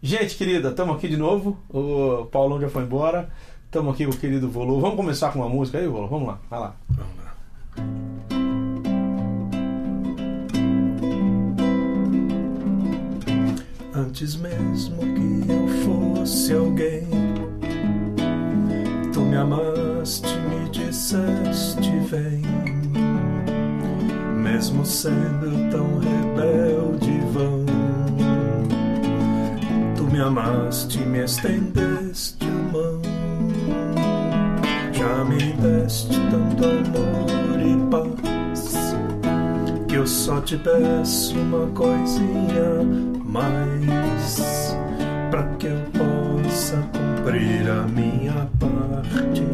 Gente querida, estamos aqui de novo. O Paulão já foi embora. Estamos aqui com o querido Volu. Vamos começar com uma música aí, Volu? Vamos lá, vai lá. Vamos lá. Antes mesmo que eu fosse alguém, tu me amaste, me disseste vem. Mesmo sendo tão rebelde me amaste, me estendeste a mão. Já me deste tanto amor e paz que eu só te peço uma coisinha mais para que eu possa cumprir a minha parte.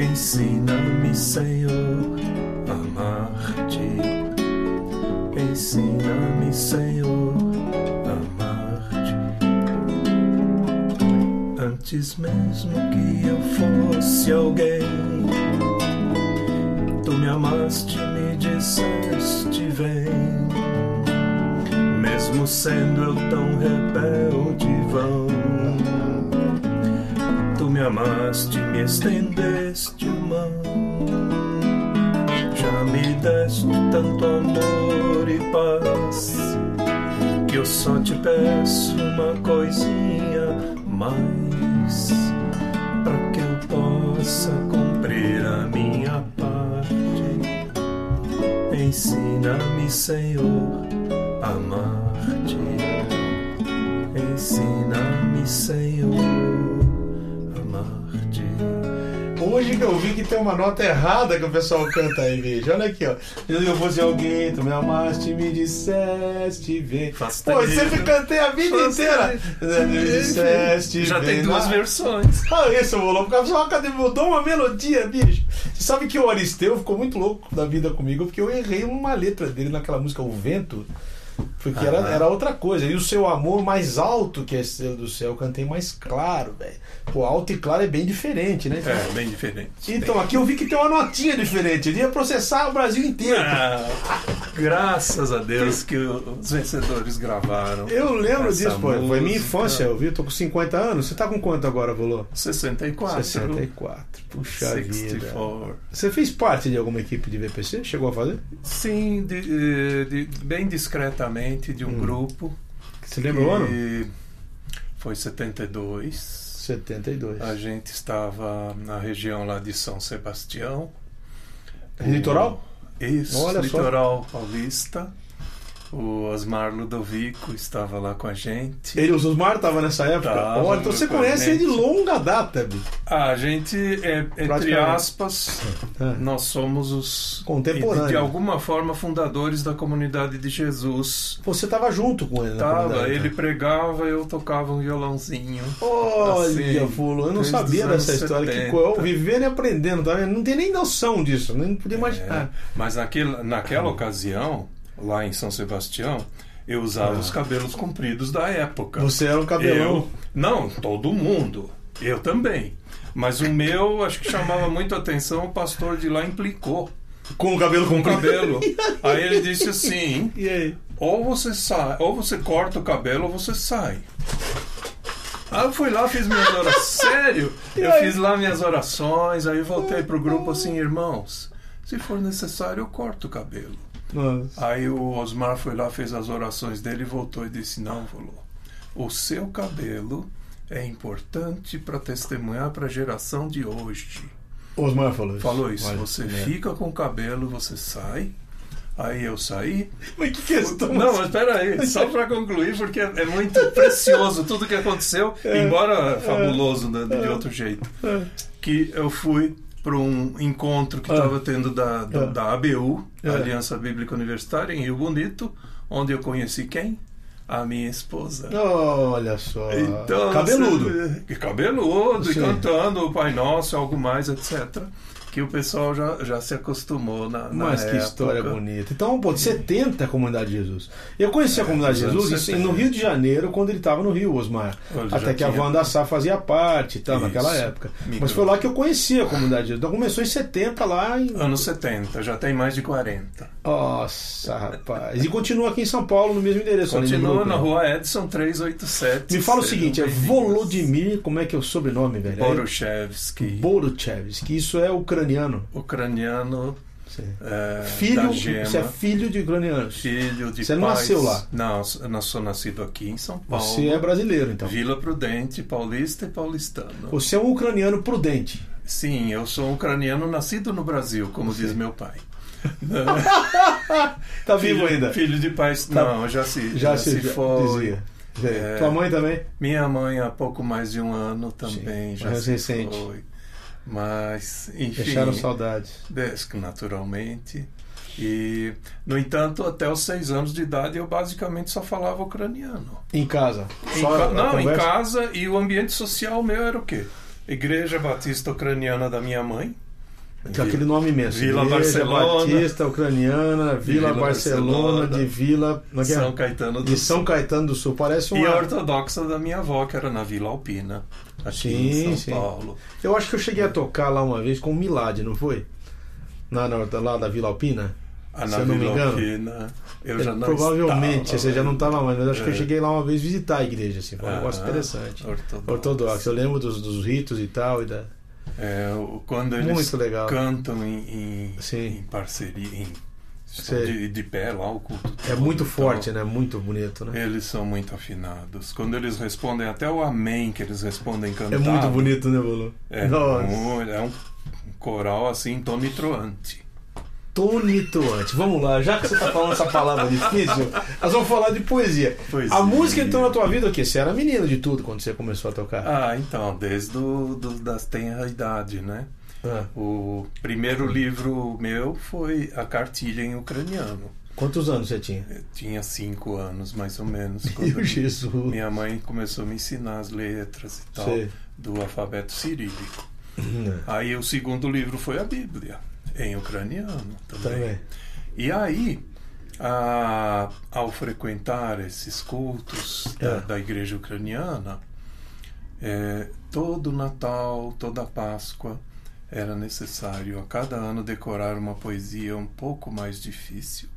Ensina-me, Senhor, a amar-te. Ensina-me, Senhor, Antes mesmo que eu fosse alguém, tu me amaste, me disseste, vem mesmo sendo eu tão rebelde vão. Tu me amaste, me estendeste mão. Já me deste tanto amor e paz que eu só te peço uma coisinha mais para que eu possa cumprir a minha parte. Ensina-me, Senhor, a amar-te. Ensina-me, Senhor, Eu vi que tem uma nota errada que o pessoal canta aí, bicho. Olha aqui, ó. Eu fosse alguém, tu me amaste, me disseste, vem. Faz Pô, eu sempre cantei a vida inteira. Me disseste, Já tem duas versões. Ah, isso, Volô, porque só cadê mudou uma melodia, bicho. Você sabe que o Aristeu ficou muito louco da vida comigo porque eu errei uma letra dele naquela música O Vento. Porque era, era outra coisa. E o seu amor mais alto que a estrela do céu, eu cantei mais claro, velho. Pô, alto e claro é bem diferente, né? É, bem diferente. Então, aqui eu vi que tem uma notinha diferente. Ele ia processar o Brasil inteiro. Ah, graças a Deus que os vencedores gravaram. Eu lembro disso, pô. Foi minha infância, eu vi. Eu tô com 50 anos. Você tá com quanto agora, Volô? 64. 64. Puxa vida. 64. Você fez parte de alguma equipe de VPC? Chegou a fazer? Sim, de- eh, de- bem discretamente de um Hum. grupo. Você lembra o ano? Foi 72. 72. A gente estava na região lá de São Sebastião. Litoral? Isso, Olha só. litoral paulista. O Osmar Ludovico estava lá com a gente. Ele, o Osmar tava nessa época? Tava, Olha, então você conhece ele de longa data, bicho. A gente, é, entre Praticamente. aspas, É. nós somos os Contemporâneos. de, alguma forma fundadores da comunidade de Jesus. Você tava junto com ele Tava, comunidade, ele né? pregava, eu tocava um violãozinho. Olha, assim, Fulo, eu não sabia dessa história. Que 70. coisa, vivendo e aprendendo, tá vendo? Não tem nem noção disso, nem podia imaginar. É, mas naquele, naquela ocasião, lá em São Sebastião, eu usava Ah. os cabelos compridos da época. Você era um cabelão. Eu, não, todo mundo. Eu também. Mas o meu, acho que chamava muito a atenção, o pastor de lá implicou Com o cabelo com o cabelo. Aí ele disse assim: ou você sai, ou você corta o cabelo ou você sai. Aí eu fui lá, fiz minhas orações. Sério? Eu fiz lá minhas orações, aí voltei pro grupo assim, irmãos, se for necessário, eu corto o cabelo. Nossa. Aí o Osmar foi lá, fez as orações dele voltou e disse: Não, falou. O seu cabelo é importante para testemunhar para a geração de hoje. Osmar falou isso. Falou isso. Olha, você é. fica com o cabelo, você sai. Aí eu saí. Mas que questão. Não, mas espera aí, só para concluir, porque é é muito precioso tudo que aconteceu, É. embora fabuloso de, de outro jeito. Que eu fui para um encontro que Ah. estava tendo da, da, Ah. da ABU, Ah. Aliança Bíblica Universitária, em Rio Bonito, onde eu conheci quem? A minha esposa. Olha só. Então, Cabeludo. você- cabeludo, e Sim. cantando o Pai Nosso, algo mais, etc. que o pessoal já, já se acostumou na, na Mas que época. história bonita. Então, pô, de 70 a Comunidade de Jesus. Eu conheci a Comunidade de Jesus isso, 70. no Rio de Janeiro, quando ele estava no Rio, Osmar. Ele Até que a tinha- Wanda Sá fazia parte e tal, Isso. naquela época. Mas foi lá que eu conheci a Comunidade de Jesus. Então começou em 70 lá em. Anos 70, já tem mais de 40. Nossa, rapaz. E continua aqui em São Paulo, no mesmo endereço. no Continua na né? rua Edson 387. Me fala o seguinte, é. Volodymyr, como é que é o sobrenome, velho? Boruchevsky, Boruchevsky, que isso é ucraniano. Ucraniano Sim. é, Filho, você é filho de ucranianos. Filho de Você pais... não nasceu lá? Não, eu sou nascido aqui em São Paulo. Você é brasileiro, então. Vila Prudente, paulista e paulistano. Você é um ucraniano prudente. Sim, eu sou um ucraniano nascido no Brasil, como diz meu pai. Tá vivo filho, ainda. Filho de pais. Tá. Não, já se, Já, já se se foi. dizia. É. Tua mãe também? Minha mãe há pouco mais de um ano também Sim, já mais se recente. foi. Mas, enfim, Deixaram saudades. Desk, naturalmente. E, no entanto, até os seis anos de idade eu basicamente só falava ucraniano. Em casa. Em ca- Não, em conversa? casa e o ambiente social meu era o quê? Igreja Batista Ucraniana da minha mãe. Que é aquele nome imenso. Vila Igreja Barcelona. Batista, Ucraniana, Vila, Vila Barcelona, Barcelona. de Vila. é é? São Caetano do de São Caetano do Sul. Parece E a ortodoxa da minha avó, que era na Vila Alpina, aqui Sim, em São sim. Paulo. Eu acho que eu cheguei a tocar lá uma vez com o Milad, não foi? Na, na, lá da Vila Alpina? Ah, Se eu não me Vila engano. Alpina, eu já não Provavelmente, estava, você já não estava mais, mas acho que eu É. cheguei lá uma vez visitar a igreja, assim, foi um negócio Aham, interessante. Ortodoxo. Ortodoxo, eu lembro dos, dos ritos e tal. E da... É, quando eles Muito legal. cantam em, em, Sim. em parceria, em, de, de pé lá, o culto. É muito então, forte, né? Muito bonito, né? Eles são muito afinados. Quando eles respondem, até o amém que eles respondem É cantado. muito bonito, né, Bolo? É, Nossa. um, é um coral assim, tonitruante. Tonituante. Vamos lá, já que você tá falando essa palavra difícil, nós vamos falar de poesia. Poesia. A música entrou na tua vida o quê? Você era menino de tudo quando você começou a tocar. Ah, então, desde do, do, das tenra idade, né? Ah, O primeiro livro meu foi A Cartilha em Ucraniano. quantos anos você tinha? Eu tinha cinco anos, mais ou menos, Meu Jesus. minha mãe começou a me ensinar as letras e tal Sei. do alfabeto cirílico. Hum, Aí o segundo livro foi a Bíblia, em ucraniano também. Também. E aí, a- ao frequentar esses cultos da, É. da igreja ucraniana, é, todo Natal, toda Páscoa, era necessário a cada ano decorar uma poesia um pouco mais difícil.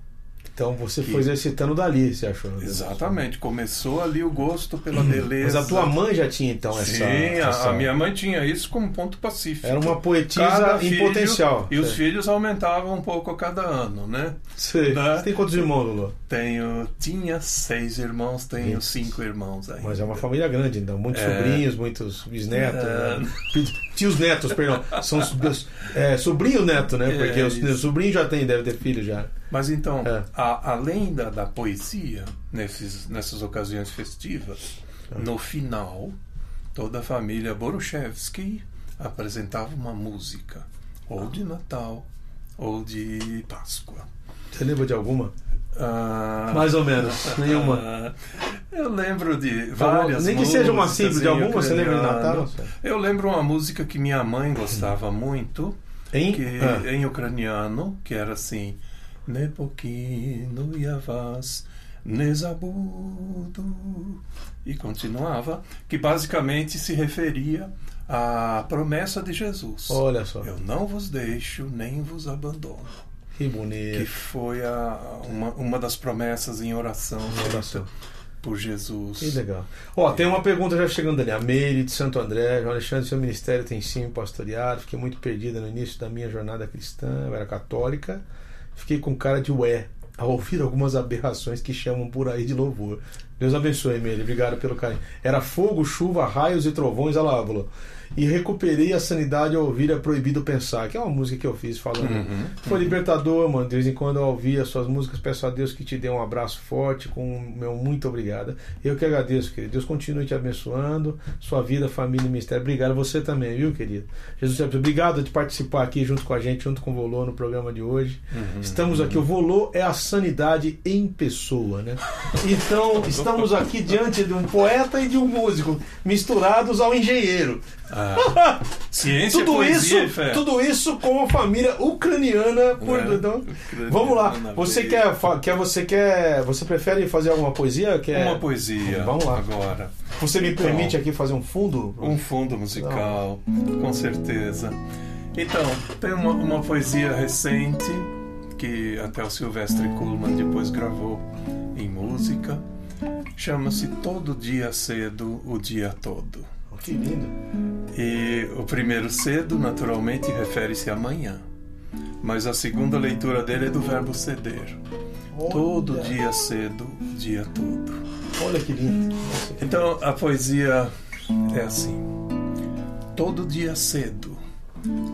Então você Que- foi exercitando dali, você achou? né? Exatamente, começou ali o gosto pela beleza. Mas a tua mãe já tinha então essa. Sim, a- essa- a, minha mãe tinha isso como ponto pacífico. Era uma poetisa Cada em filho- potencial. E os filhos aumentavam um pouco a cada ano, né? Sei. né? Você tem quantos irmãos, Lulu? Tenho, tinha seis irmãos, tenho cinco irmãos aí. Mas é uma família grande, então. Muitos É. sobrinhos, muitos bisnetos. É. né? Tios netos, perdão. São é, sobrinho neto, né? É, Porque os, isso. os sobrinhos já tem, deve ter filho já. Mas então, É. a- além da, da poesia, nesses, nessas ocasiões festivas, É. no final, toda a família Boruchevsky apresentava uma música, ou de Natal, ou de Páscoa. Você lembra de alguma? Ah, Mais ou menos. Nenhuma. ah, eu lembro de várias Nem que seja uma simples de alguma, você lembra de. Natal? Eu lembro uma música que minha mãe gostava muito, Em? que, Ah. em ucraniano, que era assim: Nepokino Yavas Nezabudu. E continuava, que basicamente se referia à promessa de Jesus. Olha só. Eu não vos deixo, nem vos abandono. Que Que bonito. foi a, uma, uma das promessas em oração feita Oração. por Jesus. Que legal. Ó, tem uma pergunta já chegando ali. A Meire de Santo André. João Alexandre, seu ministério tem sim pastoreado. Fiquei muito perdida no início da minha jornada cristã. Eu era católica. Fiquei com cara de ué ao ouvir algumas aberrações que chamam por aí de louvor. Deus abençoe, Meire. Obrigado pelo carinho. Era fogo, chuva, raios e trovões, ela falou. E recuperei a sanidade ao ouvir É Proibido Pensar, que é uma música que eu fiz falando. Uhum, Foi uhum. libertador, mano. De vez em quando eu ouvi as suas músicas, peço a Deus que te dê um abraço forte, com o meu muito obrigada. Eu que agradeço, querido. Deus continue te abençoando, sua vida, família e ministério. Obrigado você também, viu, querido? Jesus te abençoe. Obrigado de participar aqui junto com a gente, junto com o Volô no programa de hoje. Uhum. Estamos aqui. O Volô é a sanidade em pessoa, né? Então, estamos estamos aqui diante de um poeta e de um músico, misturados ao engenheiro. Ah, ciência, tudo poesia isso, fé. tudo isso com uma família ucraniana por É, então, ucraniana Vamos lá. Você quer, quer você quer, você prefere fazer alguma poesia? Quer, Uma poesia. Vamos lá. Agora. Você me Então, permite aqui fazer um fundo? Um fundo musical, com certeza. Então, tem uma, uma poesia recente que até o Silvestre Kuhlmann depois gravou em música. Chama-se Todo Dia Cedo, o Dia Todo. Oh, que lindo. E o primeiro cedo, naturalmente, refere-se a amanhã. Mas a segunda leitura dele é do verbo ceder. Todo Olha, dia cedo, dia todo. Olha que lindo. Nossa, que- Então a poesia é assim: todo dia cedo,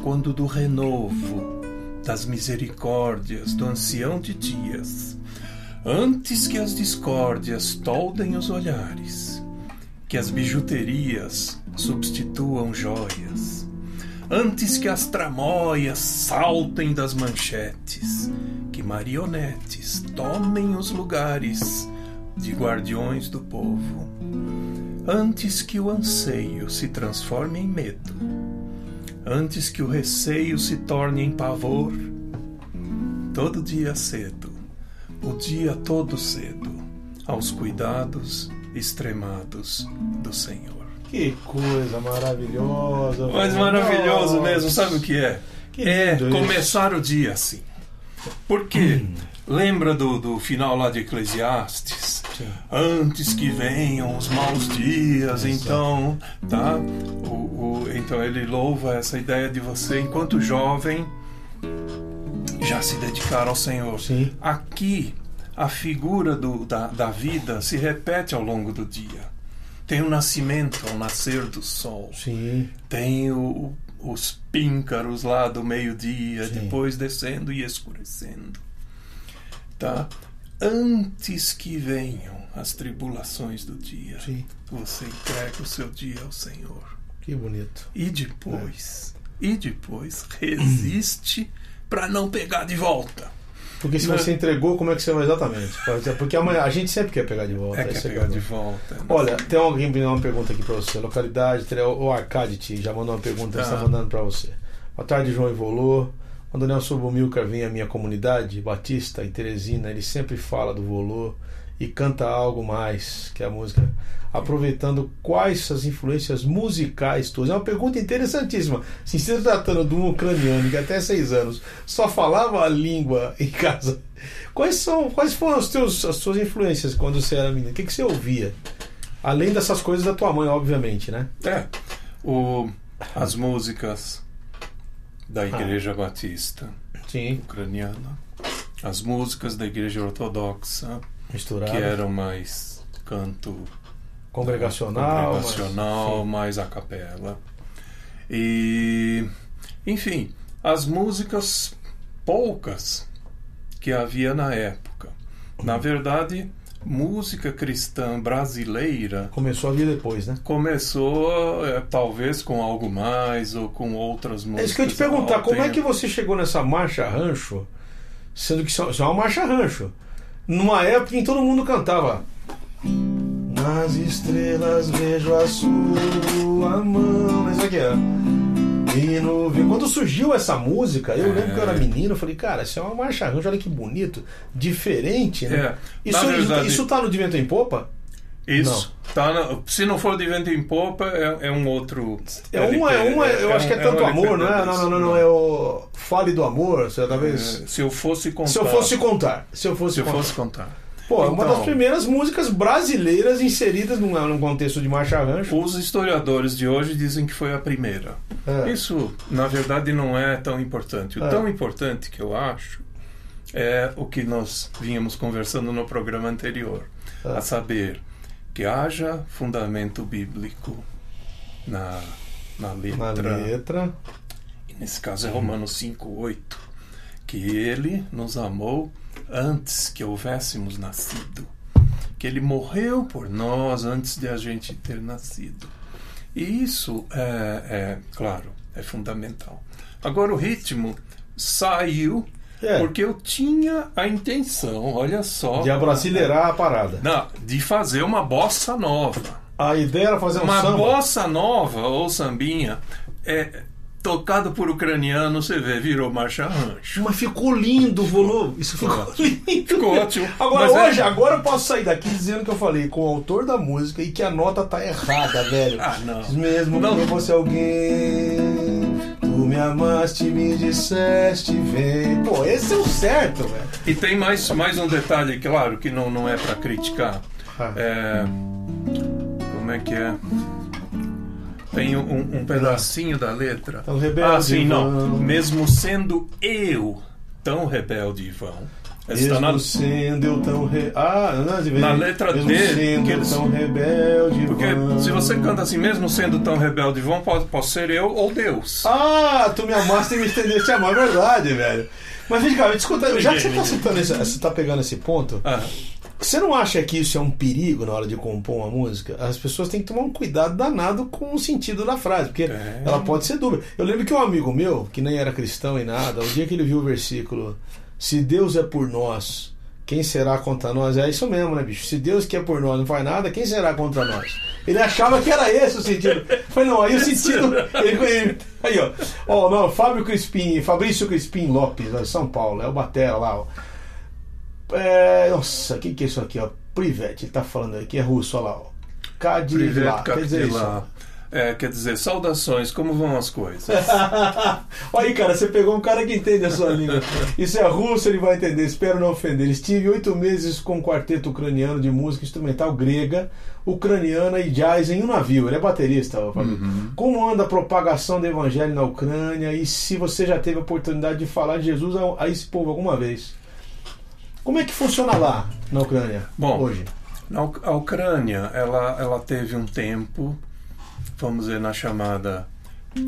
quando do renovo, das misericórdias do ancião de dias, antes que as discórdias toldem os olhares, que as bijuterias substituam joias, antes que as tramóias saltem das manchetes, que marionetes tomem os lugares de guardiões do povo, antes que o anseio se transforme em medo, antes que o receio se torne em pavor, todo dia cedo, o dia todo cedo, aos cuidados extremados do Senhor. Que coisa maravilhosa. Mas maravilhoso Nossa. mesmo, sabe o que é? Que é lindo isso. começar o dia assim. Porque lembra do, do final lá de Eclesiastes? Antes que venham os maus dias, Exato. então, tá? O, o- então ele louva essa ideia de você, enquanto jovem, já se dedicar ao Senhor. Sim. Aqui, a figura do- da, da vida se repete ao longo do dia. Tem o nascimento, ao nascer do sol. Sim. Tem o- os píncaros lá do meio-dia, depois descendo e escurecendo. Tá? Antes que venham as tribulações do dia, Sim. você entrega o seu dia ao Senhor. Que bonito. E depois, e depois resiste para não pegar de volta. Porque se Né? você entregou, como é que você vai exatamente? Porque amanhã a gente sempre quer pegar de volta. É que esse pegar de volta. né? Olha, tem alguém me uma pergunta aqui pra você. Localidade, o Arcadite já mandou uma pergunta, Tá. está mandando pra você. Boa tarde, João Ivolô. Quando o Nelson Bomilcar vem à minha comunidade, Batista, em Teresina, ele sempre fala do Volô e canta algo mais que a música. Aproveitando quais as influências musicais tuas. É uma pergunta interessantíssima. Se você está tratando de um ucraniano que até seis anos só falava a língua em casa, quais são quais foram os teus, as suas influências quando você era menino? O que, que você ouvia? Além dessas coisas da tua mãe, obviamente, né? É. O, as músicas da Igreja Batista Sim, ucraniana, as músicas da Igreja Ortodoxa, misturado. que eram mais canto congregacional. congregacional, sim. mais a capela. E, enfim, as músicas poucas que havia na época. Na verdade, música cristã brasileira Começou a vir depois, né? começou é, talvez com algo mais ou com outras músicas. É isso que eu te perguntar, como é que você chegou nessa marcha rancho, sendo que só, só é uma marcha rancho, numa época em que todo mundo cantava Nas estrelas vejo a sua mão, isso aqui é. E no... Quando surgiu essa música, eu É. lembro que eu era menino, eu falei, cara, isso é uma marcha rancho, olha que bonito, diferente, né? É, Isso, isso tá no De Vento em Popa? Isso. Tá se não for de vento em popa, é, é um outro. É uma, é uma, eu acho que é tanto um amor, não é? Não, não, não, não, é o Fale do Amor, talvez. É, se eu fosse contar. Se eu fosse contar. Se eu fosse se eu contar. fosse contar. Pô, é uma Então, das primeiras músicas brasileiras inseridas num, num contexto de marcha rancho. Os historiadores de hoje dizem que foi a primeira. É. Isso, na verdade, não é tão importante. O É. tão importante que eu acho é o que nós vínhamos conversando no programa anterior, É. a saber que haja fundamento bíblico na, na Na letra. letra. E nesse caso é Romanos 5:8, que ele nos amou antes que houvéssemos nascido, que ele morreu por nós antes de a gente ter nascido. E isso é, é claro, é fundamental. Agora o ritmo saiu É. Porque eu tinha a intenção, olha só. De abrasileirar a parada. Não, de fazer uma bossa nova. A ideia era fazer um Uma samba. bossa nova ou sambinha é tocado por ucraniano, você vê, virou marcha rancho. Mas ficou lindo o volume. Isso ficou Ficou lindo. Ficou ótimo. Agora, Mas é- hoje, agora eu posso sair daqui dizendo que eu falei com o autor da música e que a nota tá errada, velho. Ah, não. Mesmo Não. que alguém, me amaste, me disseste, vem. Pô, esse é o certo, velho. E tem mais, mais um detalhe, claro, que não, não é para criticar. Ah. É, como é que é? Tem um, um pedacinho da letra. Tão rebelde ah, sim, não. Mesmo sendo eu tão rebelde vão. Essa Mesmo tá na- sendo eu tão re... Ah, não, Na letra mesmo D, sendo eles- tão rebelde Porque vão. se você canta assim, mesmo sendo tão rebelde vão, pode, pode ser eu ou Deus. Ah, tu me amaste e me estendeste a mão, é verdade, velho. Mas vem cá, escuta, já que você tá, citando esse, você tá pegando esse ponto, Ah, você não acha que isso é um perigo na hora de compor uma música? As pessoas têm que tomar um cuidado danado com o sentido da frase, porque É. ela pode ser dúbia. Eu lembro que um amigo meu, que nem era cristão e nada, o dia que ele viu o versículo, se Deus é por nós, quem será contra nós? É isso mesmo, né, bicho? Se Deus que é por nós não faz nada, quem será contra nós? Ele achava que era esse o sentido. Foi não, aí o sentido. Ele, ele- aí, ó. Ó, não, Fábio Crispim, Fabrício Crispim Lopes, ó, de São Paulo, é o Batera lá, ó. É, nossa, o que, que é isso aqui, ó? Privet, ele tá falando aqui, é russo, olha lá, ó. Privet quer dizer isso. É, quer dizer, saudações, como vão as coisas? Olha aí, cara, você pegou um cara que entende a sua língua. Isso é russo, ele vai entender, espero não ofender. Estive oito meses com um quarteto ucraniano de música instrumental grega, ucraniana e jazz em um navio. Ele é baterista, Fabio. Como anda a propagação do evangelho na Ucrânia e se você já teve a oportunidade de falar de Jesus a, a esse povo alguma vez? Como é que funciona lá na Ucrânia Bom, hoje? Na a Ucrânia, ela, ela teve um tempo, vamos dizer, na chamada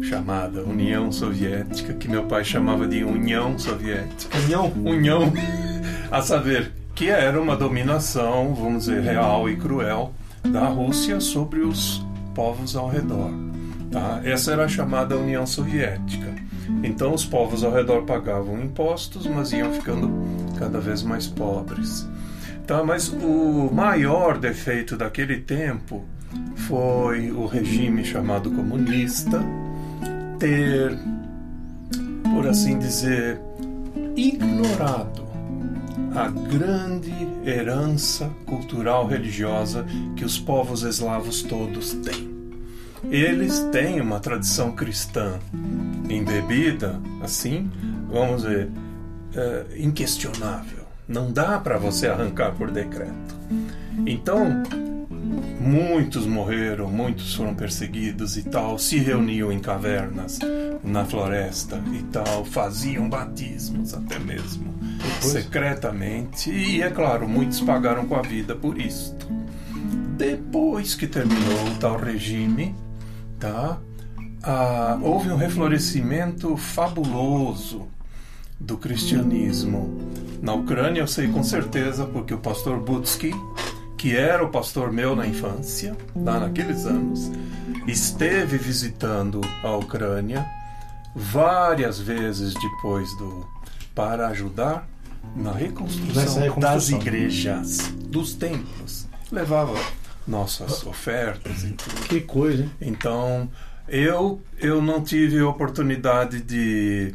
chamada União Soviética, que meu pai chamava de União Soviética. União? União, a saber, que era uma dominação, vamos dizer, real e cruel da Rússia sobre os povos ao redor. Tá? Essa era a chamada União Soviética. Então os povos ao redor pagavam impostos, mas iam ficando cada vez mais pobres. Tá, mas o maior defeito daquele tempo foi o regime chamado comunista ter, por assim dizer, ignorado a grande herança cultural religiosa que os povos eslavos todos têm. Eles têm uma tradição cristã embebida, assim, vamos dizer, é, inquestionável. Não dá para você arrancar por decreto. Então, muitos morreram, muitos foram perseguidos e tal, se reuniam em cavernas na floresta e tal, faziam batismos até mesmo secretamente e é claro, muitos pagaram com a vida por isto. Depois que terminou o tal regime, tá? Ah, houve um reflorescimento fabuloso do cristianismo. Na Ucrânia eu sei com certeza porque o pastor Butsky, que era o pastor meu na infância, lá naqueles anos, esteve visitando a Ucrânia várias vezes depois do para ajudar na reconstrução, reconstrução. das igrejas, dos templos. Levava nossas ofertas e tudo. Que coisa, hein? Então, eu, eu não tive oportunidade de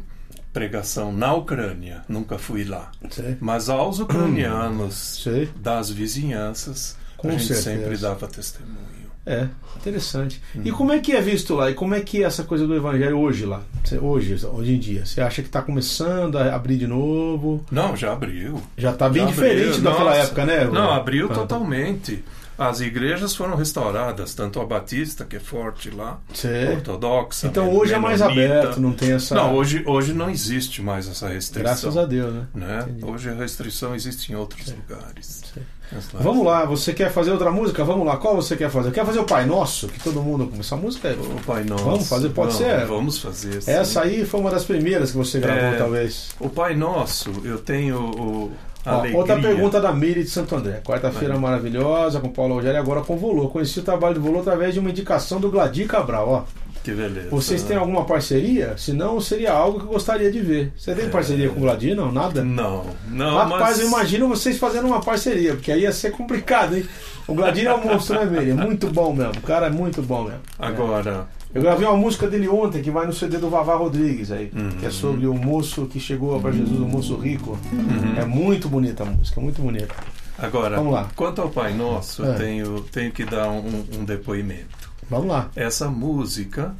pregação na Ucrânia, nunca fui lá. Sei. Mas aos ucranianos Sei. das vizinhanças, Com a gente certeza. sempre dava testemunho. É, interessante. Hum. E como é que é visto lá? E como é que é essa coisa do evangelho hoje lá? Hoje, hoje em dia? Você acha que está começando a abrir de novo? Não, já abriu. Já está bem Já diferente abriu. daquela Nossa. época, né? Não, abriu Ah, totalmente. As igrejas foram restauradas, tanto a Batista, que é forte lá, Sei. ortodoxa. Então hoje é mais aberto, não tem essa. Não, hoje, hoje não existe mais essa restrição. Graças a Deus, né? né? Hoje a restrição existe em outros lugares. Sei. Mas lá- Vamos lá, você quer fazer outra música? Vamos lá, qual você quer fazer? Quer fazer o Pai Nosso? Que todo mundo. Essa música é. O Pai Nosso. Vamos fazer? Pode Vamos, ser? Vamos fazer. sim. Essa aí foi uma das primeiras que você gravou, É. talvez. O Pai Nosso, eu tenho o. Ó, outra pergunta da Miri de Santo André. Quarta-feira maravilhosa com Paulo Rogério, agora com Volô. Conheci o trabalho do Volô através de uma indicação do Gladir Cabral. Ó. Que beleza. Vocês têm alguma parceria? Senão seria algo que eu gostaria de ver. Você tem É. parceria com o Gladir? Não, nada? Não, não, Rapaz, mas... eu imagino vocês fazendo uma parceria, porque aí ia ser complicado, hein? O Gladir é um monstro, né, velho? É muito bom mesmo. O cara é muito bom mesmo. Agora, Eu gravei uma música dele ontem que vai no CD do Vavá Rodrigues aí, Uhum. que é sobre o moço que chegou para Jesus, o moço rico. uhum. É muito bonita a música, muito bonita. agora Vamos lá. quanto ao Pai Nosso, É. eu tenho, tenho que dar um, um depoimento. Vamos lá. Essa música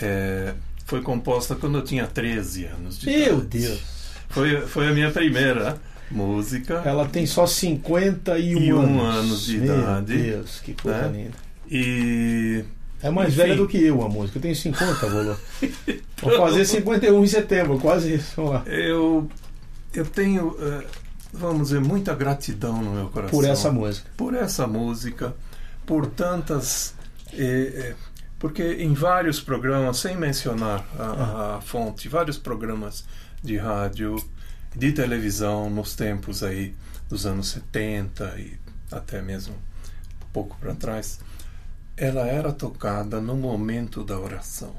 é, foi composta quando eu tinha 13 anos de Meu idade. Deus. Foi, foi a minha primeira música. Ela tem só 51 E um anos. anos de Meu idade. Deus, que coisa Né? linda. E É mais Enfim. velha do que eu a música. Eu tenho 50, Volo. Vou fazer 51 em setembro, quase isso. Vamos lá. eu, eu tenho, eh, vamos dizer, muita gratidão no meu coração. Por essa música. por essa música, por tantas. eh, eh, porque em vários programas, sem mencionar a, a fonte, vários programas de rádio, de televisão, nos tempos aí dos anos 70 e até mesmo um pouco para trás, ela era tocada no momento da oração.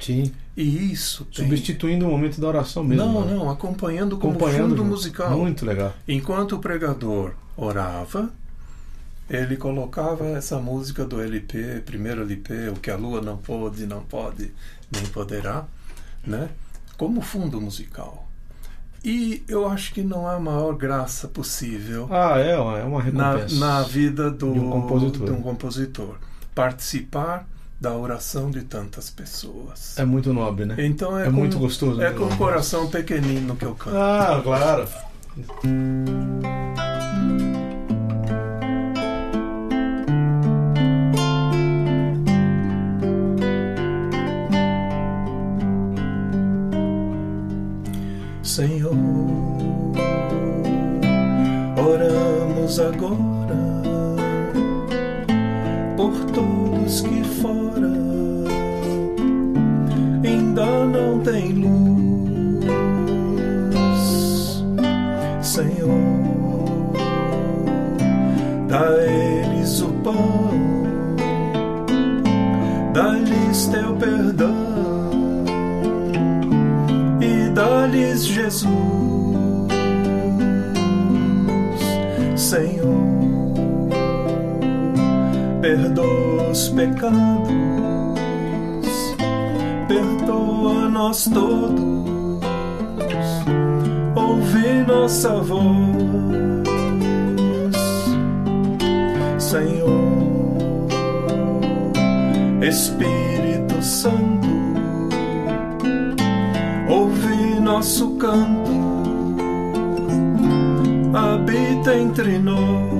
Sim. E isso tem... Substituindo o momento da oração mesmo. Não, né? não, acompanhando como Acompanhando fundo musical. Muito legal. Enquanto o pregador orava, ele colocava essa música do LP, primeiro LP, o que a lua não pôde, não pode, nem poderá, né? Como fundo musical. E eu acho que não há maior graça possível Ah, é, é uma na, recompensa. na vida do, De um compositor. de um compositor. Participar da oração de tantas pessoas. É muito nobre, né? Então é, É com, muito gostoso, É né? com o coração pequenino que eu canto. Ah, claro. Todos, ouve nossa voz, Senhor, Espírito Santo ouve nosso canto, habita entre nós,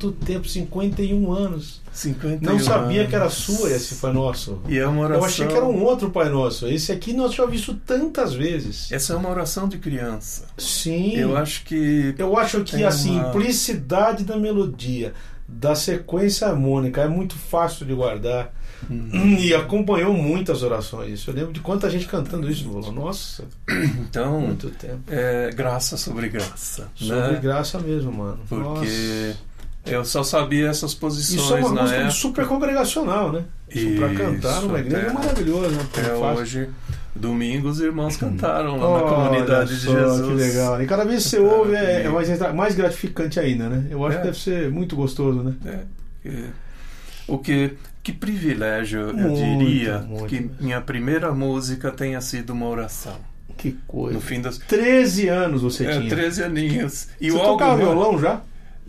quanto tempo? 51 anos. 51 Não sabia que era anos. sua esse Pai Nosso. E é uma oração. Eu achei que era um outro Pai Nosso. Esse aqui nós já vimos tantas vezes. Essa é uma oração de criança. Sim. Eu acho que Eu acho que a uma- simplicidade da melodia, da sequência harmônica, é muito fácil de guardar. Hum. E acompanhou muitas orações. Eu lembro de quanta gente cantando isso. Nossa, então muito tempo. é graça sobre graça, Sobre né? graça mesmo, mano. Porque Nossa. Eu só sabia essas posições Isso é uma na música época. super congregacional, né? Isso pra cantar numa igreja é maravilhoso, né? Até. É hoje, domingo, os irmãos cantaram lá na Olha comunidade de só, Jesus. Que legal. E cada vez que você Cara, ouve é, é mais, mais gratificante ainda, né? Eu acho É. que deve ser muito gostoso, né? É, o que que privilégio eu Muito, diria muito que mesmo. minha primeira música tenha sido uma oração. Que coisa. No fim das 13 anos você é, tinha. 13 aninhos. E você tocava violão já?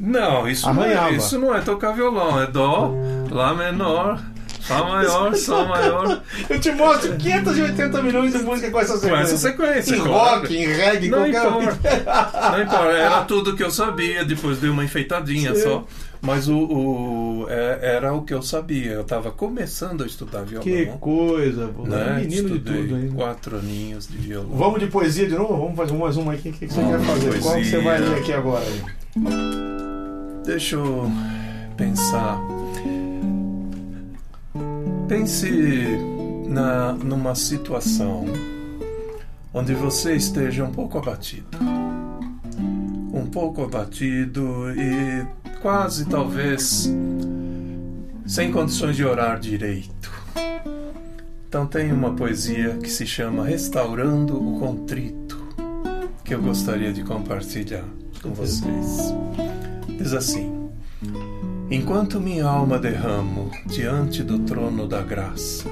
Não, isso não, é, Arranhava. isso não é tocar violão, é dó, lá menor, Fá maior, Sol maior. Eu te mostro 580 milhões de músicas com essa sequência. Com essa sequência, Em claro. rock, em reggae, Não qualquer um. Não importa, era tudo que eu sabia, depois dei uma enfeitadinha Sim. só. Mas o, o- é- era o que eu sabia. Eu estava começando a estudar violão. Que coisa, pô. né? menino de Estudei tudo ainda. quatro aninhos de violão. Vamos de poesia de novo? Vamos fazer mais uma aqui. O que, que você Vamos quer de fazer? Qual que você poesia. vai ler aqui agora? aí? Deixa eu pensar. Pense na, numa situação onde você esteja um pouco abatido. Um pouco abatido e quase talvez sem condições de orar direito. Então tem uma poesia que se chama Restaurando o Contrito, que eu gostaria de compartilhar com vocês. Diz assim: Enquanto minha alma derramo diante do trono da graça,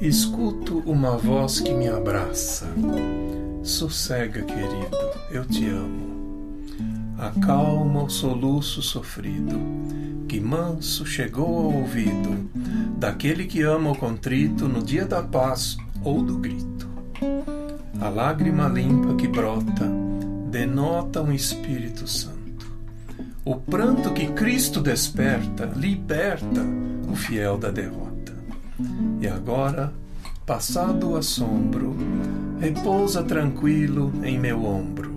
escuto uma voz que me abraça. Sossega, querido, eu te amo. Acalma o soluço sofrido, que manso chegou ao ouvido daquele que ama o contrito no dia da paz ou do grito. A lágrima limpa que brota denota um Espírito Santo. O pranto que Cristo desperta liberta o fiel da derrota. E agora, passado o assombro, repousa tranquilo em meu ombro.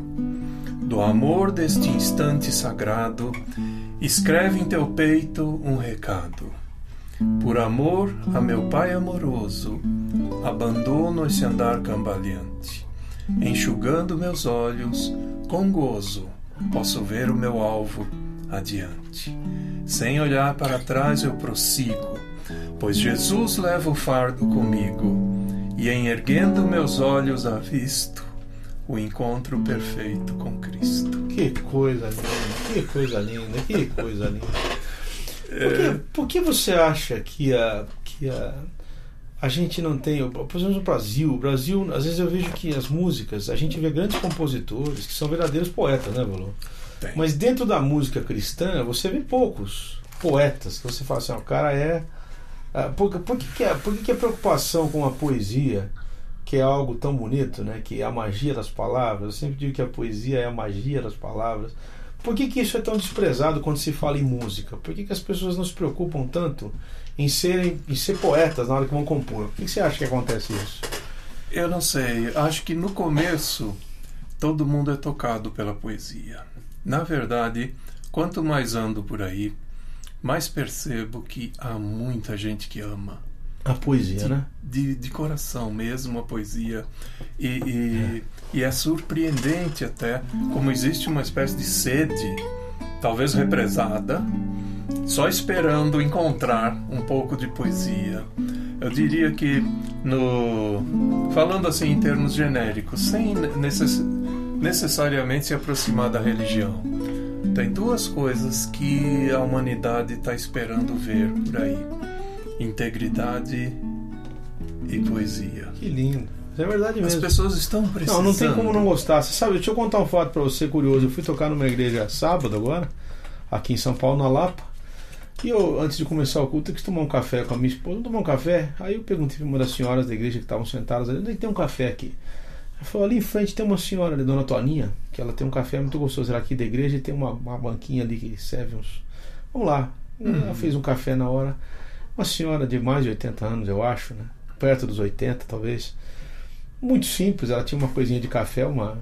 Do amor deste instante sagrado, escreve em teu peito um recado. Por amor a meu Pai amoroso, abandono esse andar cambaleante. Enxugando meus olhos, com gozo, posso ver o meu alvo adiante. Sem olhar para trás eu prossigo, pois Jesus leva o fardo comigo, e em erguendo meus olhos avisto o encontro perfeito com Cristo. Que coisa linda, que coisa linda, que coisa linda. Por que, por que você acha que a, que a, a gente não tem, por exemplo, no Brasil, o Brasil, às vezes eu vejo que as músicas, a gente vê grandes compositores que são verdadeiros poetas, né, Valor? Mas dentro da música cristã, você vê poucos poetas que você fala assim, ó, o cara é. ah, Por, por, que, que, é, por que, que a preocupação com a poesia, que é algo tão bonito, né? Que é a magia das palavras, eu sempre digo que a poesia é a magia das palavras. Por que, que isso é tão desprezado quando se fala em música? Por que, que as pessoas não se preocupam tanto em serem em ser poetas na hora que vão compor? Por que, você acha que acontece isso? Eu não sei, acho que no começo todo mundo é tocado pela poesia. Na verdade, quanto mais ando por aí, mais percebo que há muita gente que ama. A poesia, né? De, de coração mesmo a poesia. E, e, e é surpreendente até como existe uma espécie de sede, talvez represada, só esperando encontrar um pouco de poesia. Eu diria que no falando assim em termos genéricos, sem necess, necessariamente se aproximar da religião, tem duas coisas que a humanidade está esperando ver por aí: integridade e poesia. Que lindo. Isso é verdade As mesmo. pessoas estão precisando. Não, não tem como não gostar. Você sabe, deixa eu contar um fato pra você curioso. Eu fui tocar numa igreja sábado agora, aqui em São Paulo, na Lapa. E eu, antes de começar o culto, eu quis tomar um café com a minha esposa. Tomar um café? Aí eu perguntei pra uma das senhoras da igreja que estavam sentadas ali, onde é que tem um café aqui? Ela falou, ali em frente tem uma senhora ali, Dona Toninha, que ela tem um café muito gostoso. Ela aqui da igreja e tem uma, uma banquinha ali que serve uns... Vamos lá. Ela fez um café na hora. Uma senhora de mais de 80 anos, eu acho, né? Perto dos 80, talvez. Muito simples, ela tinha uma coisinha de café, uma.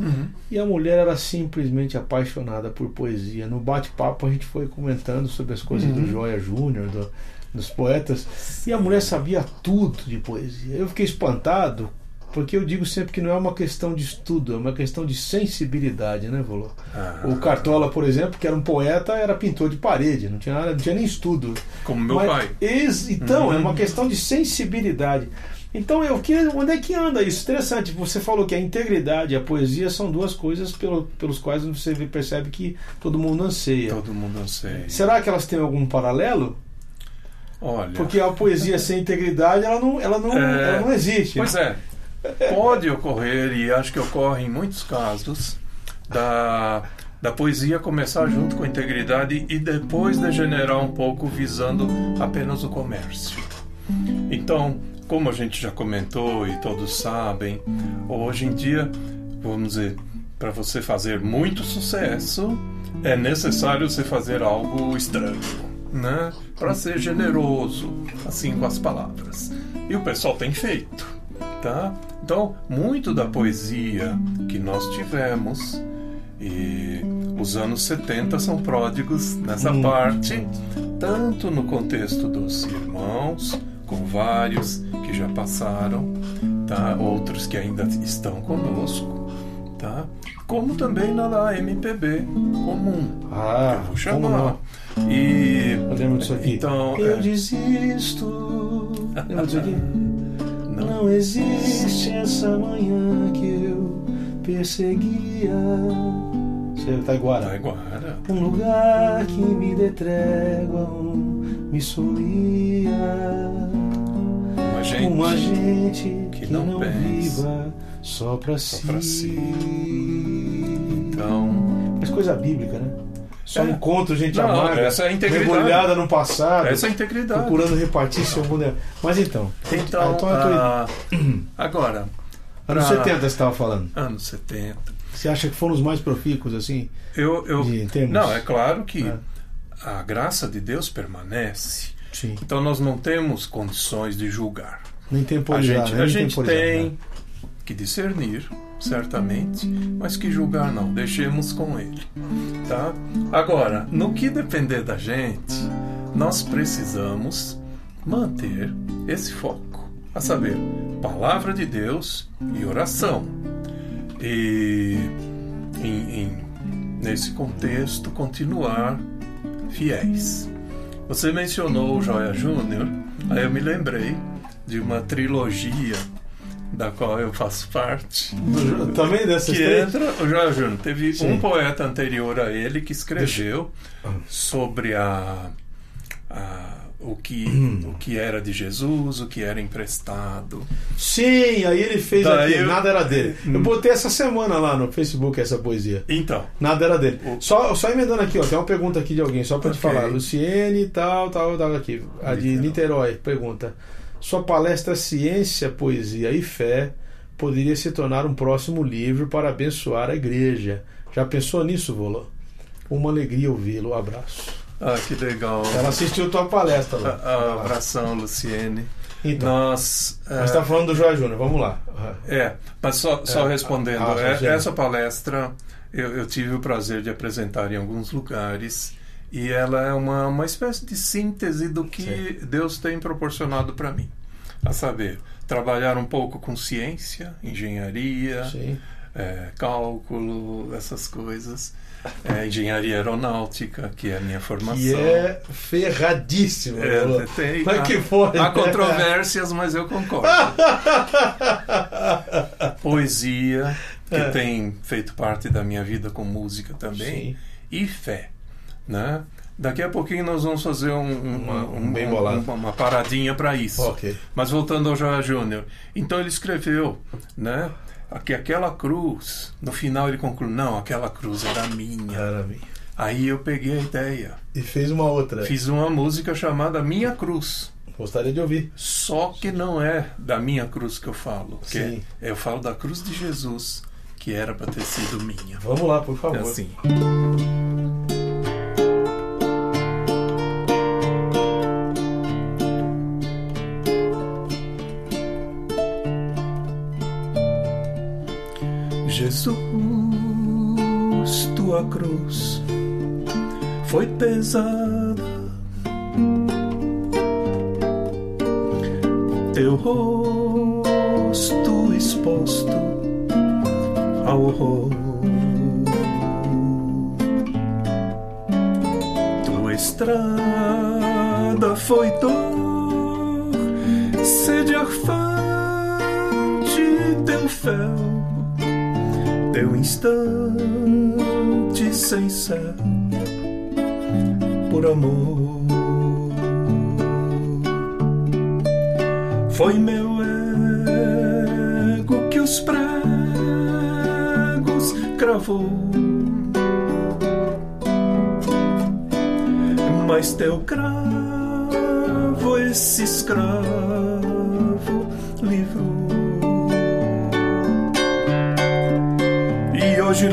Uhum. E a mulher era simplesmente apaixonada por poesia. No bate-papo a gente foi comentando sobre as coisas do Uhum. Joia Júnior, do- dos poetas, e a mulher sabia tudo de poesia. Eu fiquei espantado, porque eu digo sempre que não é uma questão de estudo, é uma questão de sensibilidade, né, Volô? Ah, O Cartola, por exemplo, que era um poeta, era pintor de parede, não tinha nada, não tinha nem estudo. como meu Mas- pai. ex- então, é Uhum. uma questão de sensibilidade. Então, eu que onde é que anda isso? Interessante. Você falou que a integridade e a poesia são duas coisas pelo, pelos quais você percebe que todo mundo anseia. Todo mundo não sei. Será que elas têm algum paralelo? Olha. Porque a poesia sem integridade ela não, ela não, É, ela não existe. Pois é. Pode ocorrer, e acho que ocorre em muitos casos, da da poesia começar junto com a integridade e depois degenerar um pouco visando apenas o comércio. Então, como a gente já comentou e todos sabem, hoje em dia, vamos dizer, para você fazer muito sucesso, é necessário você fazer algo estranho, né? Para ser generoso, assim com as palavras. E o pessoal tem feito, tá? Então, muito da poesia que nós tivemos e os anos 70 são pródigos nessa parte, tanto no contexto dos irmãos, com vários que já passaram, tá? outros que ainda estão conosco, tá? como também na MPB comum. Ah, eu vou chamar. E lembro disso aqui. Então, eu é... desisto. Lembra disso aqui? Não. Não existe essa manhã que eu perseguia. Você tá Iguara. Taiguara. Um lugar que me dê trégua, me sorria. Uma gente, Uma gente que, que não, não viva só só si. Si. Então. Mas coisa bíblica, né? Só É. encontro gente Não, amarga, essa é a mergulhada no passado, Essa é a integridade. procurando repartir seu mundo. Mas então, Então, então tô- ah, agora, anos pra- 70 você estava falando. anos 70. Você acha que foram os mais profícuos, assim? Eu, eu, De termos- não, é claro que É. a graça de Deus permanece. Sim. Então nós não temos condições de julgar. Nem A temporizar, gente, né? a Nem gente tem né? que discernir, certamente, mas que julgar não, deixemos com ele. Tá? Agora, no que depender da gente, nós precisamos manter esse foco, a saber, palavra de Deus e oração. E em- em- nesse contexto, continuar fiéis. Você mencionou o Joia Júnior, aí eu me lembrei de uma trilogia da qual eu faço parte. Do- Também dessas Que três? entra, o Joia Júnior teve Sim. um poeta anterior a ele que escreveu sobre a, a- o, que, o que era de Jesus, o que era emprestado. Sim, aí ele fez Daí aqui, eu- nada era dele. Eu Hum. botei essa semana lá no Facebook essa poesia. Então, Nada era dele. O- Só, só emendando aqui, ó, tem uma pergunta aqui de alguém, só pra te Ok. falar. Luciene, tal, tal, tal, aqui. A de Niterói. Niterói pergunta: Sua palestra Ciência, Poesia e Fé poderia se tornar um próximo livro para abençoar a igreja. Já pensou nisso, Volô? Uma alegria ouvi-lo. Abraço. Ah, que legal. Ela assistiu tua palestra lá. ah, abração, Luciene. Então, Nós. nós ah, tá falando do Joia Júnior, vamos lá. É, mas só, só É, respondendo, ah, é- sim. essa palestra eu, eu tive o prazer de apresentar em alguns lugares e ela é uma, uma espécie de síntese do que Deus tem proporcionado para mim. A saber, trabalhar um pouco com ciência, engenharia, Sim. é, cálculo, essas coisas, é, engenharia aeronáutica, que é a minha formação. Que é ferradíssimo. É, tem- Mas que foi? Há controvérsias, mas eu concordo. Poesia, que É. tem feito parte da minha vida com música também, Sim. e fé. Né? Daqui a pouquinho nós vamos fazer um, um- Uma- um- bem um- uma paradinha para isso. Ok. Mas voltando ao Joia Júnior. Então ele escreveu, né? Que aquela cruz, no final ele conclui, não, aquela cruz era minha. Era minha. Aí eu peguei a ideia. E fez uma outra. Fiz uma música chamada Minha Cruz. Gostaria de ouvir. Só que não é da minha cruz que eu falo. Sim. é- eu falo da cruz de Jesus, que era para ter sido minha. Vamos lá, por É favor. assim. Jesus, tua cruz foi pesada. Teu rosto exposto ao horror. Tua estrada foi dor, sede arfante, teu fel, meu instante sem céu por amor. Foi meu ego que os pregos cravou. Mas teu cravo, esse escravo E hoje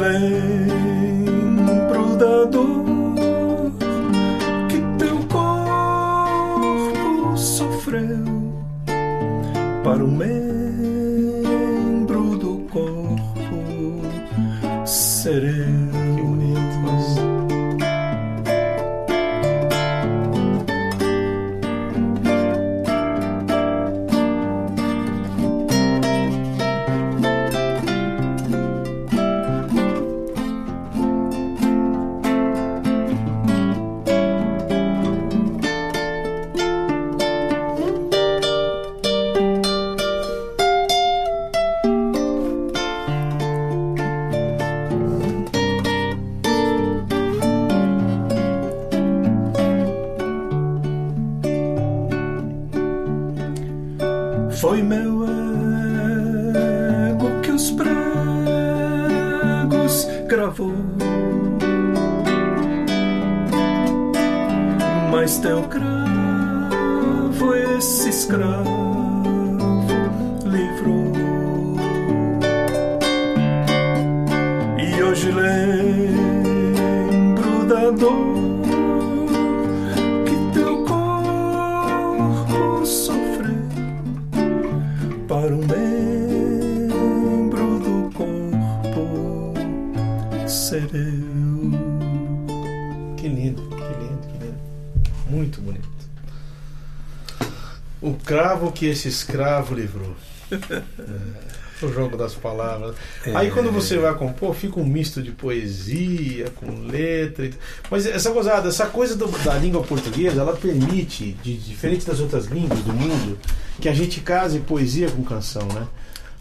que esse escravo livrou. É, o jogo das palavras. Aí quando você vai compor, fica um misto de poesia com letra. e- Mas essa gozada, essa coisa do- da língua portuguesa, ela permite, de, diferente das outras línguas do mundo, que a gente case poesia com canção, né?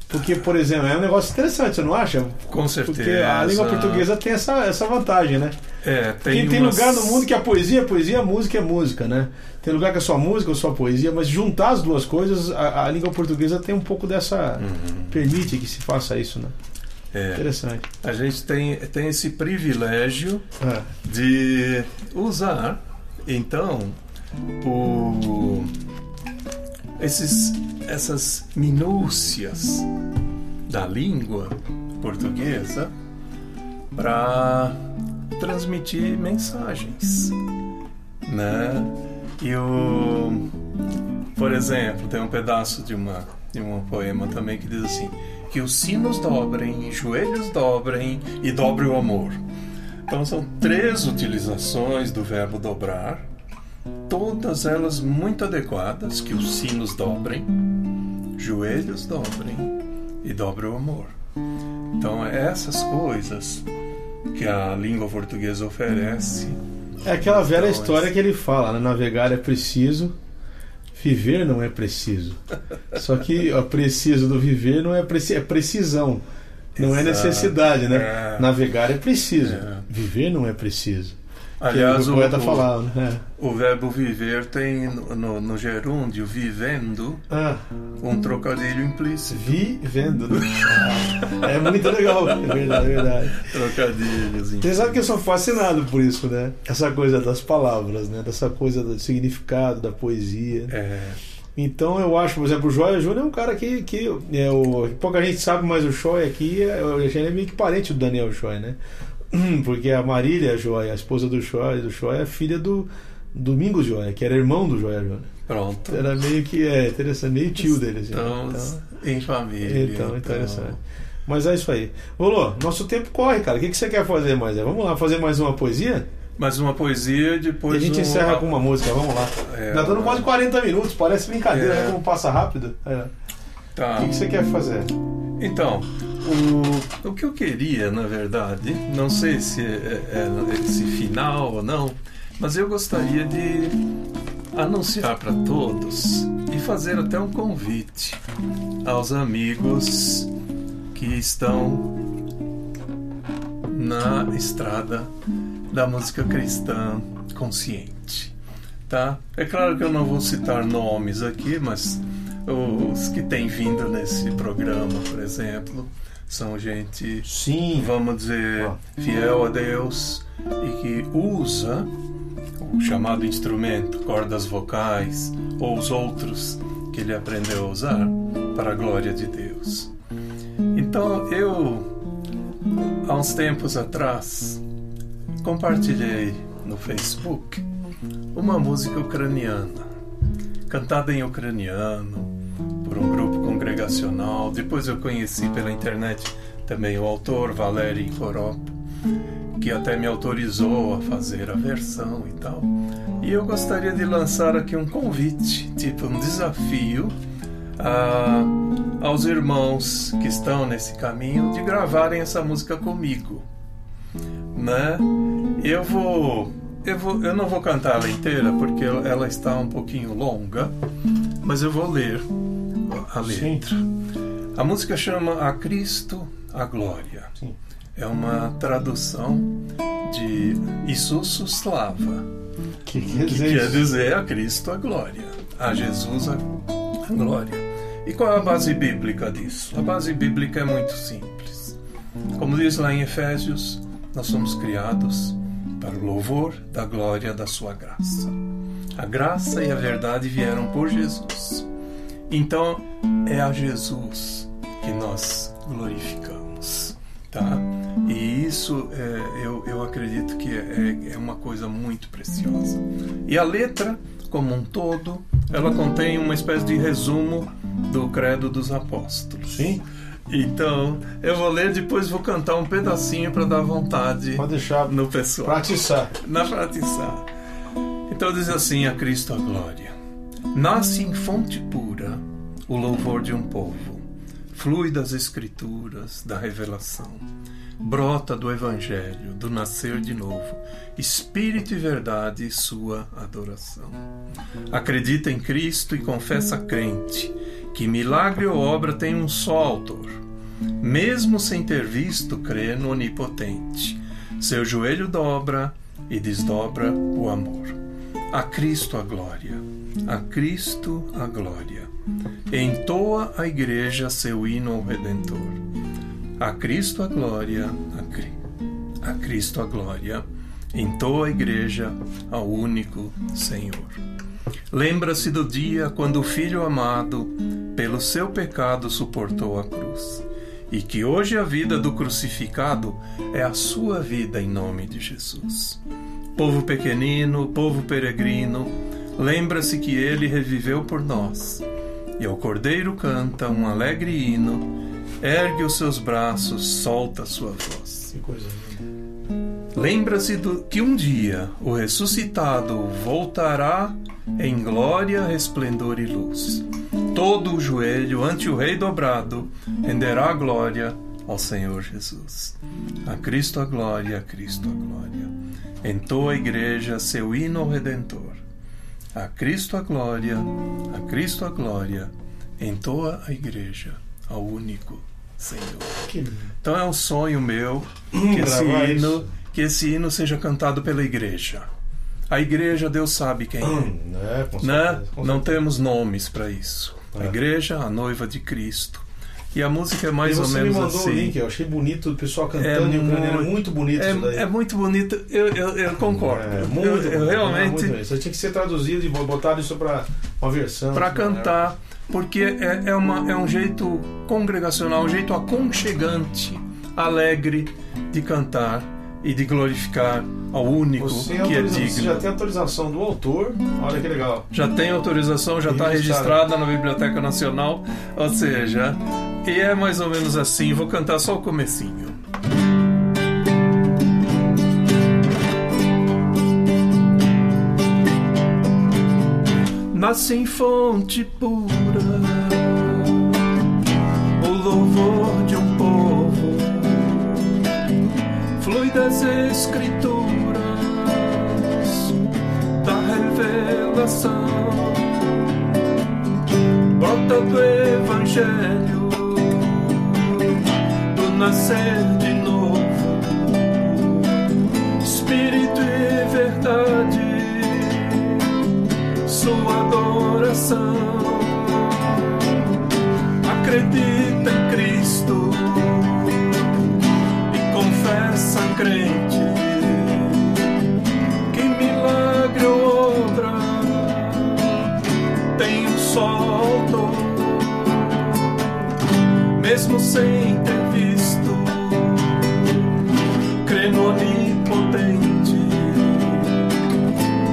Porque, por exemplo, é um negócio interessante, você não acha? Com certeza. Porque a língua portuguesa tem essa, essa vantagem, né? É, tem, Porque tem lugar no mundo que a poesia é poesia, a música é música, né? Tem lugar que é só música ou só poesia, mas juntar as duas coisas, a, a língua portuguesa tem um pouco dessa. Uhum. permite que se faça isso, né? É, Interessante. a gente tem, tem esse privilégio É. de usar, então, o, esses, essas minúcias da língua portuguesa para transmitir mensagens, né? E o, por exemplo, tem um pedaço de uma de um poema também que diz assim: que os sinos dobrem, joelhos dobrem e dobre o amor. Então são três utilizações do verbo dobrar, todas elas muito adequadas, que os sinos dobrem, joelhos dobrem e dobre o amor. Então essas coisas que a língua portuguesa oferece. É aquela velha Então, história esse- que ele fala, né? Navegar é preciso, viver não é preciso. Só que o preciso do viver não é, preci é precisão, não é Exato. necessidade, né? É. Navegar é preciso, É. viver não é preciso. Aliás, o poeta o- falava, né? o verbo viver tem no, no, gerúndio, vivendo, Ah, um trocadilho implícito. vivendo. né? Ah, é muito legal, é verdade, é verdade. Trocadilhos Você sabe que eu sou fascinado por isso, né? Essa coisa das palavras, né? Dessa coisa do significado, da poesia. É, Então eu acho, por exemplo, o Joia Júnior é um cara que, que é o, pouca gente sabe, mas o Choi aqui é, ele é meio que parente do Daniel Choi, né? Porque a Marília Joia, a esposa do Choi, do Choi é filha do Domingos Joia, que era irmão do Joia Júnior. pronto. Era meio que, é, interessante, meio tio dele. Assim, Então, então, em família. então, interessante. Mas é isso aí. Rolô, nosso tempo corre, cara. O que, que você quer fazer mais? É, Vamos lá, fazer mais uma poesia? Mais uma poesia e depois. e a gente um- encerra com uma música, vamos lá. É, Já dando quase 40 minutos, parece brincadeira, É. né? Como passa rápido. É. Tá. O que, que você quer fazer? Então, o, o que eu queria, na verdade, não sei se é, é esse final ou não, mas eu gostaria de anunciar para todos e fazer até um convite aos amigos que estão na estrada da música cristã consciente. Tá? É claro que eu não vou citar nomes aqui, mas os que têm vindo nesse programa, por exemplo, são gente, Sim. vamos dizer, fiel a Deus e que usa o chamado instrumento, cordas vocais ou os outros que ele aprendeu a usar para a glória de Deus. Então eu, há uns tempos atrás, compartilhei no Facebook uma música ucraniana, cantada em ucraniano por um grupo congregacional. Depois eu conheci pela internet também o autor Valery Korop, que até me autorizou a fazer a versão e tal. E eu gostaria de lançar aqui um convite, tipo um desafio a, aos irmãos que estão nesse caminho de gravarem essa música comigo, né? Eu vou, eu vou, eu não vou cantar ela inteira porque ela está um pouquinho longa, mas eu vou ler a letra. Sim. A música chama A Cristo a Glória. Sim. É uma tradução de Isus Slava, que, que, que quer dizer a Cristo a glória, a Jesus a, a glória. E qual é a base bíblica disso? A base bíblica é muito simples. Como diz lá em Efésios, nós somos criados para o louvor da glória da sua graça. A graça e a verdade vieram por Jesus. Então é a Jesus que nós glorificamos, tá? E isso é, eu, eu acredito que é, é uma coisa muito preciosa. E a letra, como um todo, ela contém uma espécie de resumo do Credo dos Apóstolos. Sim. Então, eu vou ler depois vou cantar um pedacinho para dar vontade Pode deixar no pessoal. Pratiçar. Na pratiçar. Então diz assim a Cristo a glória. Nasce em fonte pura o louvor de um povo, flui das Escrituras, da revelação, brota do Evangelho, do nascer de novo, espírito e verdade, sua adoração. Acredita em Cristo e confessa crente que milagre ou obra tem um só autor. Mesmo sem ter visto, crê no Onipotente. Seu joelho dobra e desdobra o amor. A Cristo a glória, a Cristo a glória. Entoa a Igreja seu hino ao Redentor. A Cristo a glória, a, Cri... a Cristo a glória. Entoa a Igreja ao único Senhor. Lembra-se do dia quando o Filho amado, pelo seu pecado, suportou a cruz, e que hoje a vida do crucificado é a sua vida em nome de Jesus. Povo pequenino, povo peregrino, lembra-se que ele reviveu por nós, e ao cordeiro canta um alegre hino, ergue os seus braços, solta a sua voz. Lembra-se que um dia o ressuscitado voltará em glória, resplendor e luz. Todo o joelho ante o Rei dobrado renderá glória ao Senhor Jesus. A Cristo a glória, a Cristo a glória. Entoa a igreja seu hino ao Redentor. A Cristo a glória, a Cristo a glória. Entoa a igreja ao único Senhor. Então é um sonho meu que esse hino, que esse hino seja cantado pela igreja. A igreja, Deus sabe quem é. Hum, né? né? Não temos nomes para isso. A é. igreja, a noiva de Cristo. E a música é mais ou menos me mandou assim. O link, eu achei bonito o pessoal cantando é em ucraniano. É muito bonito é, isso daí. É muito bonito, eu, eu, eu concordo. É, muito, eu, eu realmente. É isso tinha que ser traduzido e botar isso para uma versão. Para cantar, porque é, é, uma, é um jeito congregacional, um jeito aconchegante, alegre de cantar e de glorificar ao único que é digno. Você já tem autorização do autor, olha que legal. Já tem autorização, já está registrada na Biblioteca Nacional, ou seja, e é mais ou menos assim, vou cantar só o comecinho. Nasce em fonte pura o louvor de um povo flui das escrituras da revelação. Brota do evangelho do nascer de novo. Espírito e verdade sua adoração. Acredita em Cristo são. Que milagre outra tem o um sol mesmo sem ter visto, Creno onipotente.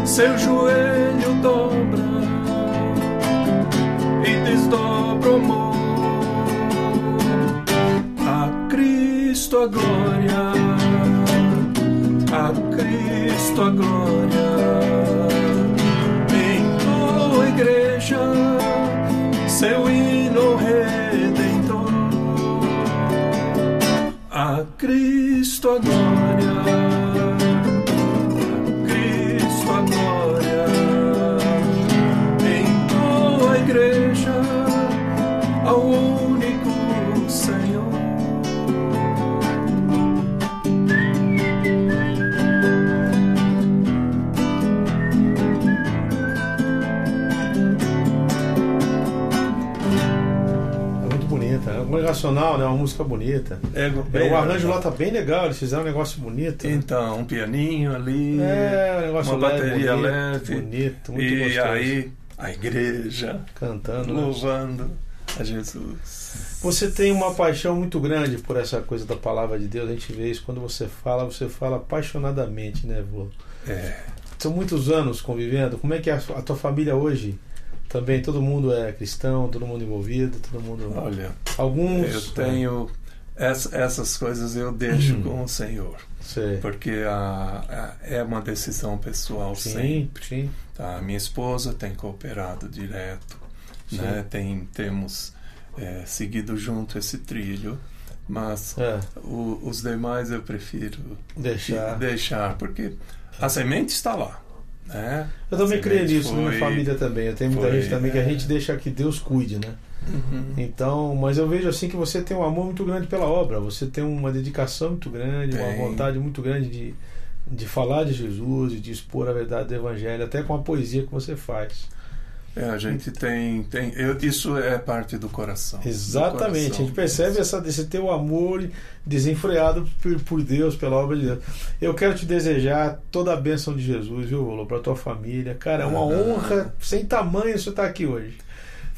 Seu joelho dobra e desdobra o amor. Cristo a glória. Cristo a glória. Entoa a igreja, seu hino redentor. A Cristo a congregacional, né? Uma música bonita. É, É, o arranjo lá tá bem legal, eles fizeram um negócio bonito. Então, um pianinho ali, É, um negócio uma leve, bateria bonito, leve. Bonito, muito e gostoso. aí a igreja Cantando. né? louvando a Jesus. Você tem uma paixão muito grande por essa coisa da palavra de Deus. A gente vê isso quando você fala, você fala apaixonadamente, né, vô? É, São muitos anos convivendo. Como é que é a a tua família hoje? Também todo mundo é cristão, todo mundo envolvido, todo mundo. olha, Alguns. eu tenho essa- essas coisas eu deixo Uhum. com o Senhor, Sei. porque a, a- é uma decisão pessoal Sim, sempre. sim. Tá? Minha esposa tem cooperado direto, Sim. né? Tem temos é, seguido junto esse trilho, mas É, o- os demais eu prefiro deixar. deixar, porque a semente está lá. Né? Eu também creio nisso, na minha foi- família também. Eu tenho muita foi, gente também que a é. gente deixa que Deus cuide, né? Uhum. Então, mas eu vejo assim que você tem um amor muito grande pela obra, você tem uma dedicação muito grande, uma Tem. vontade muito grande de, de falar de Jesus e de expor a verdade do Evangelho, até com a poesia que você faz. É, a gente tem. tem eu, isso é parte do coração. do Exatamente, a coração. gente percebe essa, esse teu amor desenfreado por, por Deus, pela obra de Deus. Eu quero te desejar toda a bênção de Jesus, viu, Lolo, para tua família. Cara, é uma Ah. honra sem tamanho você estar aqui hoje.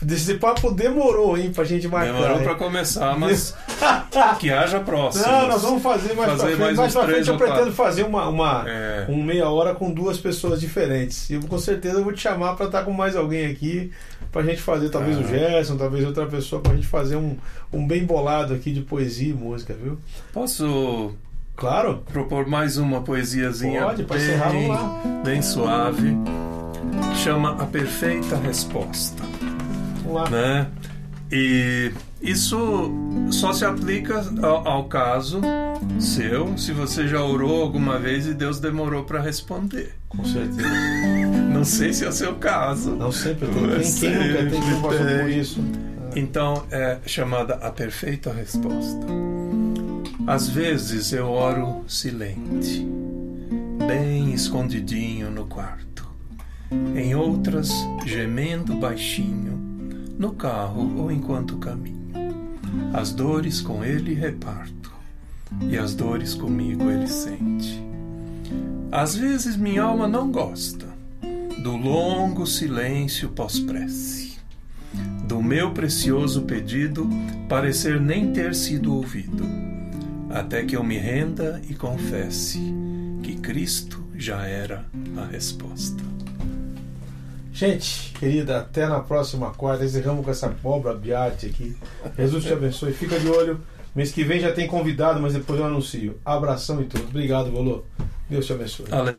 Esse papo demorou, hein, pra gente marcar. Demorou hein? para começar, mas que haja próximo. Não, nós vamos fazer mais Fazer pra frente. mais Mais pra frente eu pretendo fazer uma, uma, É. um meia hora com duas pessoas diferentes. E eu, com certeza eu vou te chamar para estar com mais alguém aqui, pra gente fazer, talvez Ah. o Gerson, talvez outra pessoa, pra gente fazer um, um bem bolado aqui de poesia e música, viu? Posso Claro. propor mais uma poesiazinha Pode, pra encerrar, bem, bem suave. Chama A Perfeita Resposta. Vamos lá. né? E isso só se aplica ao, ao caso seu, se você já orou alguma vez e Deus demorou para responder. Com certeza. Não sei se é o seu caso. Não sempre tem. Tem quem Sempre nunca tem que passou por isso. Então é chamada a perfeita resposta. Às vezes eu oro silente, bem escondidinho no quarto. Em outras, gemendo baixinho, no carro ou enquanto caminho. As dores com ele reparto, e as dores comigo ele sente. Às vezes minha alma não gosta do longo silêncio pós-prece do meu precioso pedido parecer nem ter sido ouvido, até que eu me renda e confesse que Cristo já era a resposta. Gente, querida, até na próxima quarta. Encerramos com essa obra de arte aqui. Jesus te abençoe. Fica de olho. Mês que vem já tem convidado, mas depois eu anuncio. Abração e tudo. Obrigado, Volô. Deus te abençoe. Ale-